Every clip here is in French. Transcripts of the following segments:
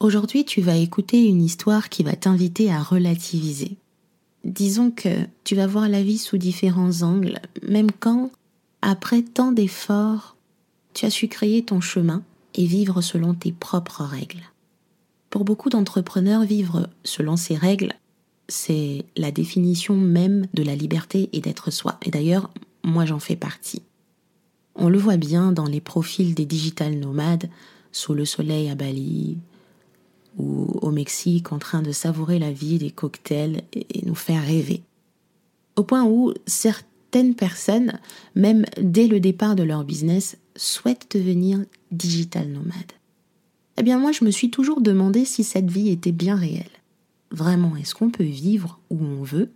Aujourd'hui, tu vas écouter une histoire qui va t'inviter à relativiser. Disons que tu vas voir la vie sous différents angles, même quand, après tant d'efforts, tu as su créer ton chemin et vivre selon tes propres règles. Pour beaucoup d'entrepreneurs, vivre selon ces règles, c'est la définition même de la liberté et d'être soi. Et d'ailleurs, moi j'en fais partie. On le voit bien dans les profils des digital nomades, sous le soleil à Bali ou au Mexique en train de savourer la vie des cocktails et nous faire rêver. Au point où certaines personnes, même dès le départ de leur business, souhaitent devenir digital nomades. Eh bien moi je me suis toujours demandé si cette vie était bien réelle. Vraiment, est-ce qu'on peut vivre où on veut?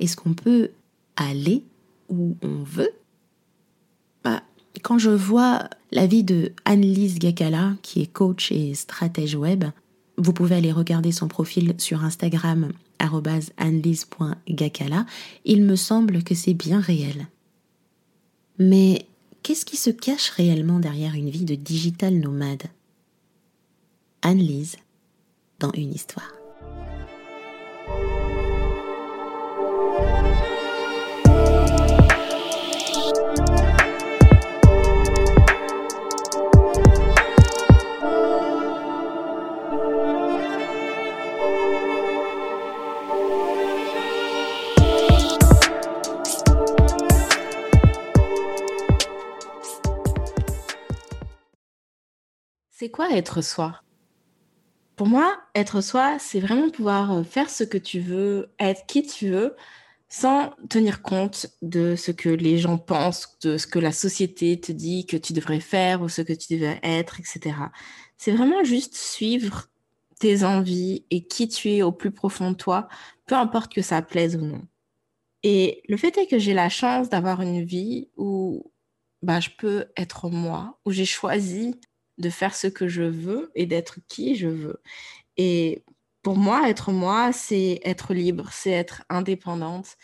Est-ce qu'on peut aller où on veut? Bah, Quand je vois la vie de Annelise Gakala, qui est coach et stratège web, vous pouvez aller regarder son profil sur Instagram annelise.gakala, il me semble que c'est bien réel. Mais qu'est-ce qui se cache réellement derrière une vie de digital nomade? Annelise dans une histoire. Quoi être soi? Pour moi, être soi, c'est vraiment pouvoir euh, faire ce que tu veux, être qui tu veux, sans tenir compte de ce que les gens pensent, de ce que la société te dit que tu devrais faire ou ce que tu devrais être, etc. C'est vraiment juste suivre tes envies et qui tu es au plus profond de toi, peu importe que ça plaise ou non. Et le fait est que j'ai la chance d'avoir une vie où bah, je peux être moi, où j'ai choisi de faire ce que je veux et d'être qui je veux. Et pour moi, être moi, c'est être libre, c'est être indépendante.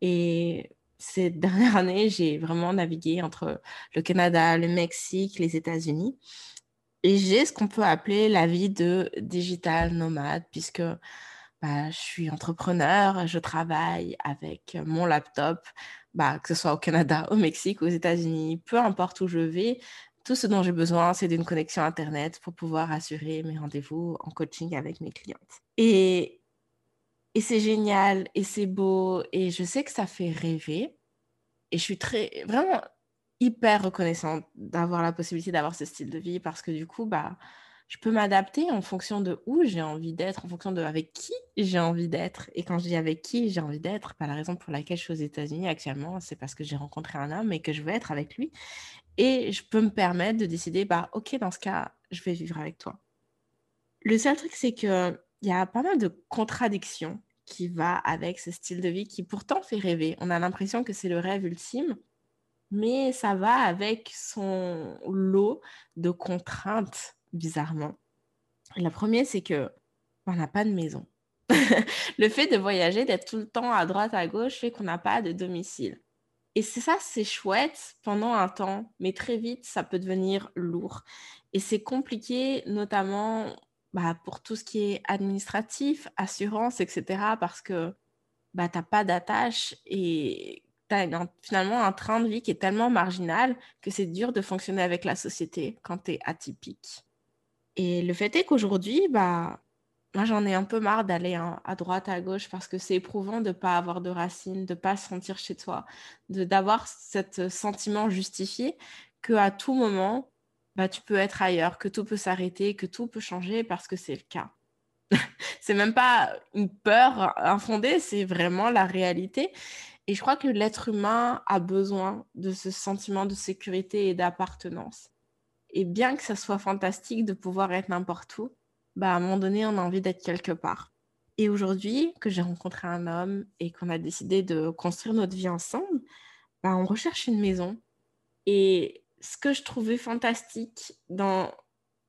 Et ces dernières années, j'ai vraiment navigué entre le Canada, le Mexique, les États-Unis. Et j'ai ce qu'on peut appeler la vie de digital nomade, puisque bah, je suis entrepreneur, je travaille avec mon laptop, bah, que ce soit au Canada, au Mexique, aux États-Unis, peu importe où je vais, tout ce dont j'ai besoin, c'est d'une connexion Internet pour pouvoir assurer mes rendez-vous en coaching avec mes clientes. Et, et c'est génial, et c'est beau, et je sais que ça fait rêver. Et je suis très, vraiment hyper reconnaissante d'avoir la possibilité d'avoir ce style de vie parce que du coup, bah, je peux m'adapter en fonction de où j'ai envie d'être, en fonction de avec qui j'ai envie d'être. Et quand je dis avec qui j'ai envie d'être, bah, la raison pour laquelle je suis aux États-Unis actuellement, c'est parce que j'ai rencontré un homme et que je veux être avec lui. Et je peux me permettre de décider, bah, ok, dans ce cas, je vais vivre avec toi. Le seul truc, c'est qu'il y a pas mal de contradictions qui va avec ce style de vie qui pourtant fait rêver. On a l'impression que c'est le rêve ultime, mais ça va avec son lot de contraintes, bizarrement. La première, c'est que on n'a pas de maison. le fait de voyager, d'être tout le temps à droite, à gauche, fait qu'on n'a pas de domicile. Et c'est ça, c'est chouette pendant un temps, mais très vite, ça peut devenir lourd. Et c'est compliqué, notamment bah, pour tout ce qui est administratif, assurance, etc., parce que bah, tu n'as pas d'attache et tu as finalement un train de vie qui est tellement marginal que c'est dur de fonctionner avec la société quand tu es atypique. Et le fait est qu'aujourd'hui, bah, moi, j'en ai un peu marre d'aller à droite, à gauche, parce que c'est éprouvant de ne pas avoir de racines, de ne pas se sentir chez toi, d'avoir ce sentiment justifié qu'à tout moment, bah, tu peux être ailleurs, que tout peut s'arrêter, que tout peut changer parce que c'est le cas. c'est même pas une peur infondée, c'est vraiment la réalité. Et je crois que l'être humain a besoin de ce sentiment de sécurité et d'appartenance. Et bien que ça soit fantastique de pouvoir être n'importe où, bah, à un moment donné, on a envie d'être quelque part. Et aujourd'hui, que j'ai rencontré un homme et qu'on a décidé de construire notre vie ensemble, bah, on recherche une maison. Et ce que je trouvais fantastique dans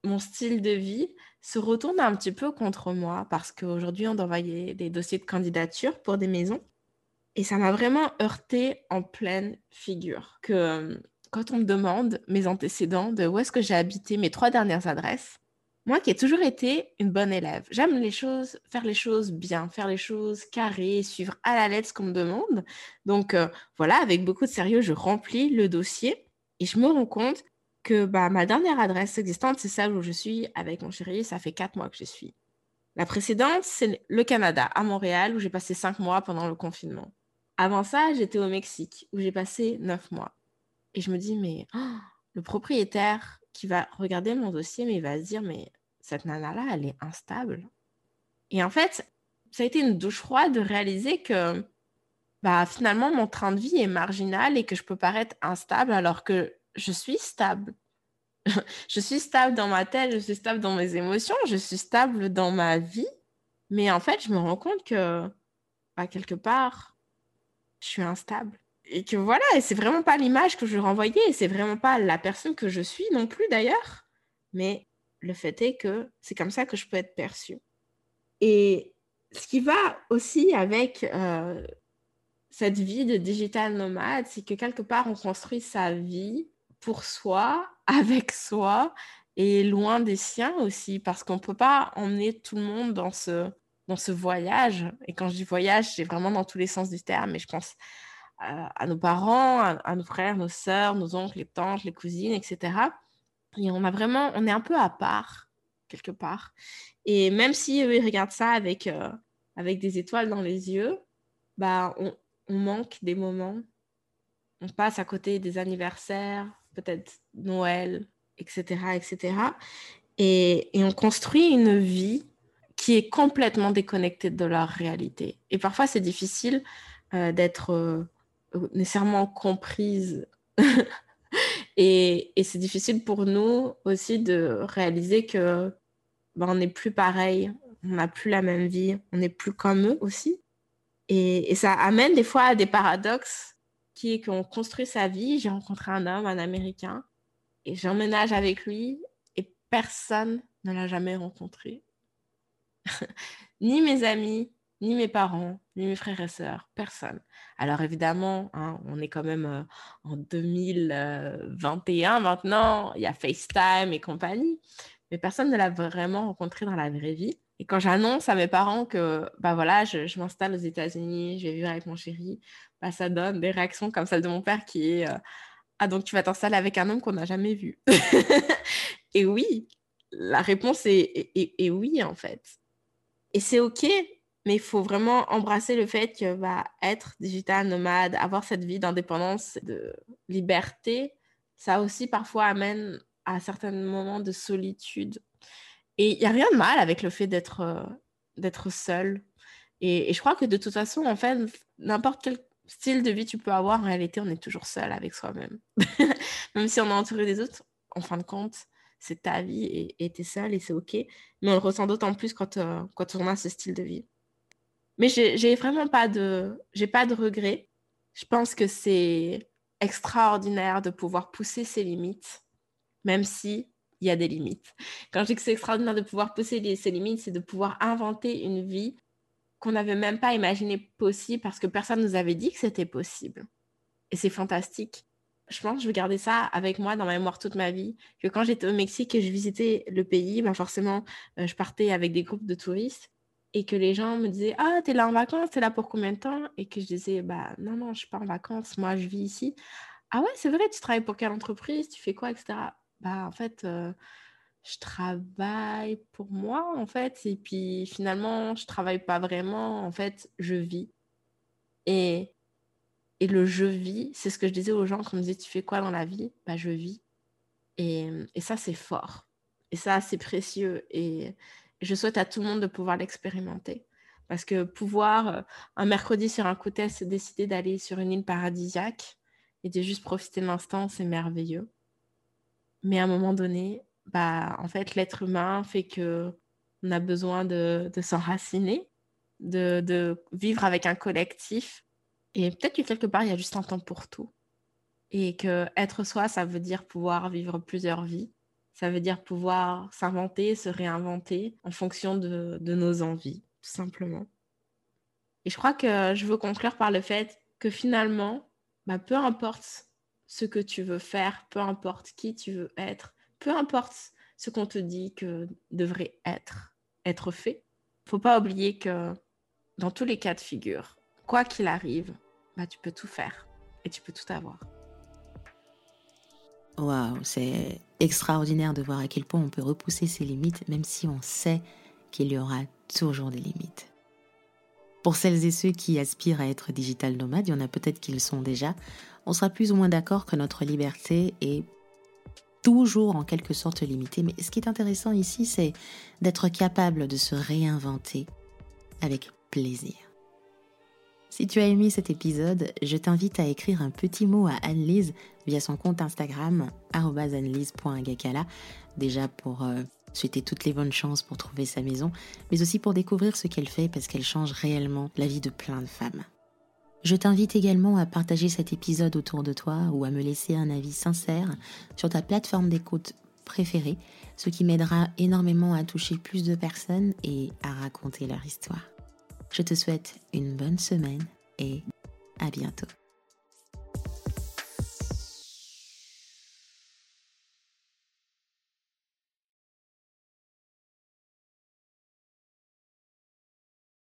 mon style de vie se retourne un petit peu contre moi parce qu'aujourd'hui, on envoyer des dossiers de candidature pour des maisons. Et ça m'a vraiment heurté en pleine figure que quand on me demande mes antécédents de où est-ce que j'ai habité mes trois dernières adresses, moi qui ai toujours été une bonne élève, j'aime les choses, faire les choses bien, faire les choses carrées, suivre à la lettre ce qu'on me demande. Donc euh, voilà, avec beaucoup de sérieux, je remplis le dossier et je me rends compte que bah, ma dernière adresse existante, c'est celle où je suis avec mon chéri. Ça fait quatre mois que je suis. La précédente, c'est le Canada, à Montréal, où j'ai passé cinq mois pendant le confinement. Avant ça, j'étais au Mexique, où j'ai passé neuf mois. Et je me dis, mais oh, le propriétaire qui va regarder mon dossier, mais il va se dire, mais cette nana-là, elle est instable. Et en fait, ça a été une douche froide de réaliser que bah, finalement, mon train de vie est marginal et que je peux paraître instable alors que je suis stable. je suis stable dans ma tête, je suis stable dans mes émotions, je suis stable dans ma vie. Mais en fait, je me rends compte que, bah, quelque part, je suis instable. Et que voilà, et c'est vraiment pas l'image que je renvoyais, et c'est vraiment pas la personne que je suis non plus d'ailleurs. Mais le fait est que c'est comme ça que je peux être perçue. Et ce qui va aussi avec euh, cette vie de digital nomade, c'est que quelque part, on construit sa vie pour soi, avec soi et loin des siens aussi, parce qu'on ne peut pas emmener tout le monde dans ce, dans ce voyage. Et quand je dis voyage, c'est vraiment dans tous les sens du terme, mais je pense à, nos parents, à, nos frères, nos sœurs, nos oncles, les tantes, les cousines, etc. Et on a vraiment, on est un peu à part, quelque part. Et même si eux, ils regardent ça avec, euh, avec des étoiles dans les yeux, bah, on, on manque des moments. On passe à côté des anniversaires, peut-être Noël, etc., etc. Et, et, on construit une vie qui est complètement déconnectée de leur réalité. Et parfois, c'est difficile euh, d'être euh, nécessairement comprise. et, et c'est difficile pour nous aussi de réaliser que ben, on n'est plus pareil, on n'a plus la même vie, on n'est plus comme eux aussi. Et, et, ça amène des fois à des paradoxes qui est qu'on construit sa vie. J'ai rencontré un homme, un Américain, et j'emménage avec lui, et personne ne l'a jamais rencontré. ni mes amis, ni mes parents, ni mes frères et sœurs, personne. Alors évidemment, hein, on est quand même euh, en 2021 maintenant, il y a FaceTime et compagnie, mais personne ne l'a vraiment rencontré dans la vraie vie. Et quand j'annonce à mes parents que bah voilà, je, m'installe aux États-Unis, je vais vivre avec mon chéri, bah, ça donne des réactions comme celle de mon père qui est euh, Ah, donc tu vas t'installer avec un homme qu'on n'a jamais vu? et oui, la réponse est, est, oui, en fait. Et c'est OK, mais il faut vraiment embrasser le fait que bah, être digital nomade, avoir cette vie d'indépendance, de liberté, ça aussi parfois amène à certains moments de solitude. Et il n'y a rien de mal avec le fait d'être euh, d'être seul. Et, je crois que de toute façon, en fait, n'importe quel style de vie tu peux avoir, en réalité, on est toujours seul avec soi-même. Même si on est entouré des autres, en fin de compte, c'est ta vie et tu es seul et c'est OK. Mais on le ressent d'autant plus quand, euh, quand on a ce style de vie. Mais j'ai vraiment pas de, regrets. Je pense que c'est extraordinaire de pouvoir pousser ses limites, même si il y a des limites. Quand je dis que c'est extraordinaire de pouvoir pousser ses limites, c'est de pouvoir inventer une vie qu'on n'avait même pas imaginé possible parce que personne nous avait dit que c'était possible. Et c'est fantastique. Je pense que je vais garder ça avec moi dans ma mémoire toute ma vie. Que quand j'étais au Mexique et je visitais le pays, ben forcément, euh, je partais avec des groupes de touristes et que les gens me disaient Ah, t'es là en vacances, t'es là pour combien de temps Et que je disais Bah non, non, je suis pas en vacances, moi je vis ici. Ah ouais, c'est vrai, tu travailles pour quelle entreprise? Tu fais quoi, etc. Bah en fait, euh, je travaille pour moi, en fait. Et puis finalement, je travaille pas vraiment. En fait, je vis. Et, et le je vis, c'est ce que je disais aux gens quand me disait Tu fais quoi dans la vie Bah, je vis. Et, et ça, c'est fort. Et ça, c'est précieux. Et je souhaite à tout le monde de pouvoir l'expérimenter. Parce que pouvoir, euh, un mercredi sur un coup de se décider d'aller sur une île paradisiaque et de juste profiter de l'instant, c'est merveilleux. Mais à un moment donné, bah, en fait, l'être humain fait que on a besoin de, de s'enraciner, de, de, vivre avec un collectif. Et peut-être que quelque part, il y a juste un temps pour tout. Et que être soi, ça veut dire pouvoir vivre plusieurs vies. Ça veut dire pouvoir s'inventer, se réinventer en fonction de, de nos envies, tout simplement. Et je crois que je veux conclure par le fait que finalement, bah, peu importe ce que tu veux faire, peu importe qui tu veux être, peu importe ce qu'on te dit que devrait être, être fait. Faut pas oublier que dans tous les cas de figure, quoi qu'il arrive, bah, tu peux tout faire et tu peux tout avoir. Waouh, c'est extraordinaire de voir à quel point on peut repousser ses limites, même si on sait qu'il y aura toujours des limites. Pour celles et ceux qui aspirent à être digital nomades, il y en a peut-être qui le sont déjà, on sera plus ou moins d'accord que notre liberté est toujours en quelque sorte limitée. Mais ce qui est intéressant ici, c'est d'être capable de se réinventer avec plaisir. Si tu as aimé cet épisode, je t'invite à écrire un petit mot à Annelise via son compte Instagram, annelise.agakala, déjà pour euh, souhaiter toutes les bonnes chances pour trouver sa maison, mais aussi pour découvrir ce qu'elle fait parce qu'elle change réellement la vie de plein de femmes. Je t'invite également à partager cet épisode autour de toi ou à me laisser un avis sincère sur ta plateforme d'écoute préférée, ce qui m'aidera énormément à toucher plus de personnes et à raconter leur histoire. Je te souhaite une bonne semaine et à bientôt.